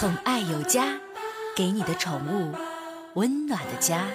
宠爱有家，给你的宠物温暖的家。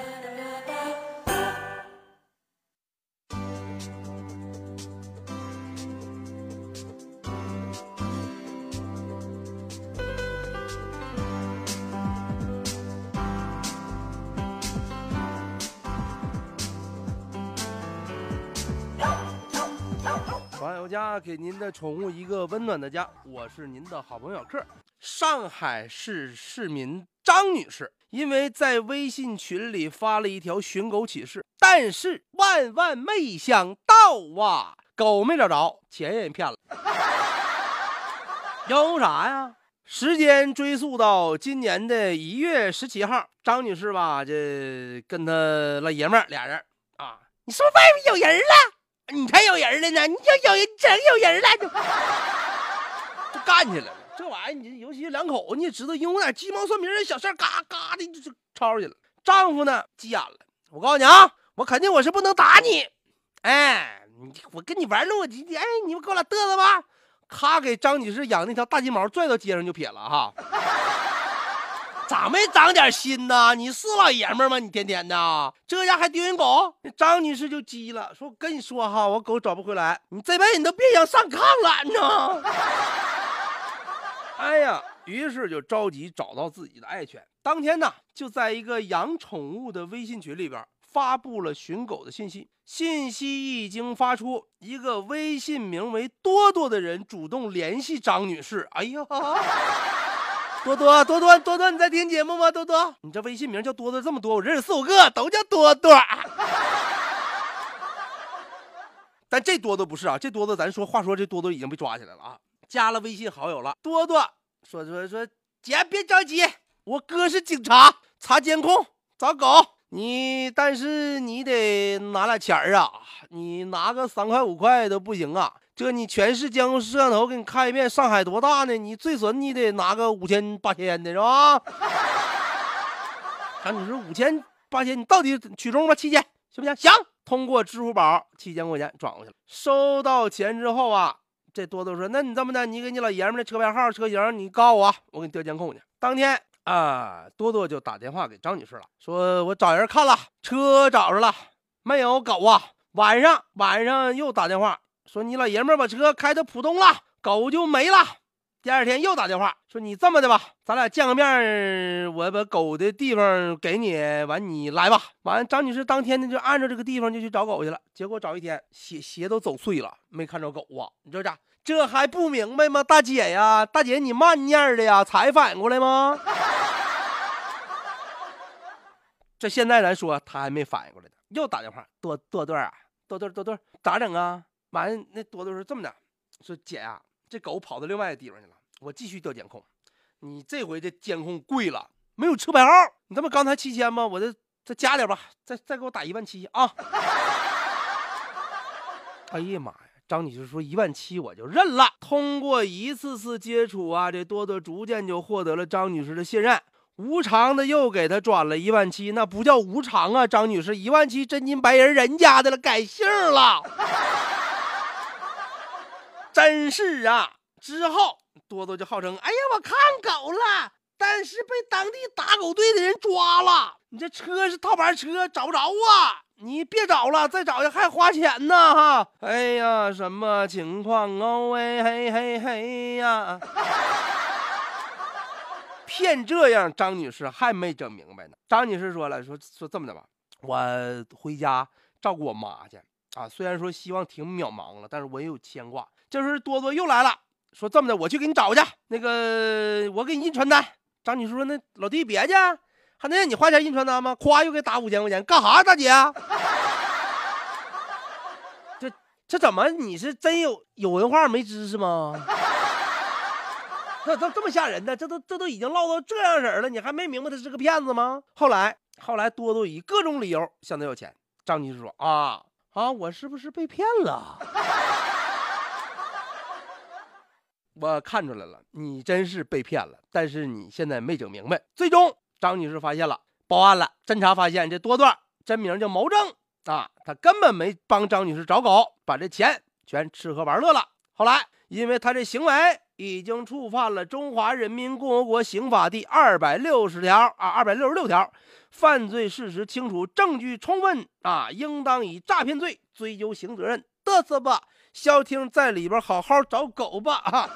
宠爱有家，给您的宠物一个温暖的家。我是您的好朋友小克。上海市市民张女士，因为在微信群里发了一条寻狗启事，但是万万没想到啊，狗没找着，钱也骗了。有啥呀？时间追溯到今年的一月十七号，张女士吧，这跟她老爷们儿俩人啊，你是不是外面有人了？你才有人了呢！你就有人真有人了，就 就干起来了。这玩意儿，你尤其两口子，你也知道，因为点鸡毛蒜皮的小事，嘎嘎的就就吵起来了。丈夫呢，急眼了。我告诉你啊，我肯定我是不能打你。哎，你我跟你玩弄我，你哎，你们给我俩嘚瑟吧。咔，给张女士养那条大金毛拽到街上就撇了哈。咋没长点心呢？你是老爷们吗？你天天的这样还丢人狗？张女士就急了，说：“我跟你说哈，我狗找不回来，你这辈子你都别想上炕了，你知道吗？” 哎呀，于是就着急找到自己的爱犬。当天呢，就在一个养宠物的微信群里边发布了寻狗的信息。信息一经发出，一个微信名为多多的人主动联系张女士。哎呀！多多多多多多，你在听节目吗？多多，你这微信名叫多多这么多，我认识四五个，都叫多多。但这多多不是啊，这多多咱说话说这多多已经被抓起来了啊，加了微信好友了。多多说说说，姐别着急，我哥是警察，查监控找狗。你但是你得拿俩钱儿啊，你拿个三块五块都不行啊。这你全市监控摄像头给你看一遍，上海多大呢？你最损你得拿个五千八千的是吧？啊，你说五千八千，你到底取中吧？七千行不行？行，通过支付宝七千块钱转过去了。收到钱之后啊，这多多说：“那你这么的，你给你老爷们的车牌号、车型，你告我，我给你调监控去。”当天啊，多多就打电话给张女士了，说：“我找人看了，车找着了，没有狗啊。”晚上晚上又打电话。说你老爷们儿把车开到浦东了，狗就没了。第二天又打电话说你这么的吧，咱俩见个面，我把狗的地方给你，完你来吧。完，张女士当天呢就按照这个地方就去找狗去了。结果找一天，鞋鞋都走碎了，没看着狗啊。你说咋？这还不明白吗？大姐呀，大姐你慢念的呀，才反应过来吗？这现在咱说他还没反应过来呢，又打电话，多多多啊，多多多多，咋整啊？完，那多多说这么的，说姐呀，这狗跑到另外的地方去了，我继续调监控。你这回这监控贵了，没有车牌号。你这么刚才七千吗？我这再加点吧，再再给我打一万七啊！哎呀妈呀！张女士说一万七我就认了。通过一次次接触啊，这多多逐渐就获得了张女士的信任，无偿的又给她转了一万七，那不叫无偿啊，张女士一万七真金白银人家的了，改姓了。真是啊！之后多多就号称：“哎呀，我看狗了，但是被当地打狗队的人抓了。你这车是套牌车，找不着啊！你别找了，再找去还花钱呢！哈！哎呀，什么情况哦？喂，嘿嘿嘿呀！骗这样，张女士还没整明白呢。张女士说了：说说这么的吧，我回家照顾我妈去啊。虽然说希望挺渺茫了，但是我也有牵挂。”这时候多多又来了，说这么的，我去给你找去。那个，我给你印传单。张女士说：“那老弟别去，还能让你花钱印传单吗？”夸又给打五千块钱，干啥，大姐？这这怎么？你是真有有文化没知识吗？这这这么吓人呢？这都这都已经唠到这样式了，你还没明白他是个骗子吗？后来后来，多多以各种理由向他要钱。张女士说：“啊啊，我是不是被骗了？”我看出来了，你真是被骗了，但是你现在没整明白，最终张女士发现了，报案了，侦查发现这多段真名叫牟正啊，他根本没帮张女士找狗，把这钱全吃喝玩乐了，后来因为他这行为已经触犯了中华人民共和国刑法第二百六十条啊二百六十六条犯罪事实清楚，证据充分啊，应当以诈骗罪追究刑事责任。嘚瑟吧，消停在里边好好找狗吧啊。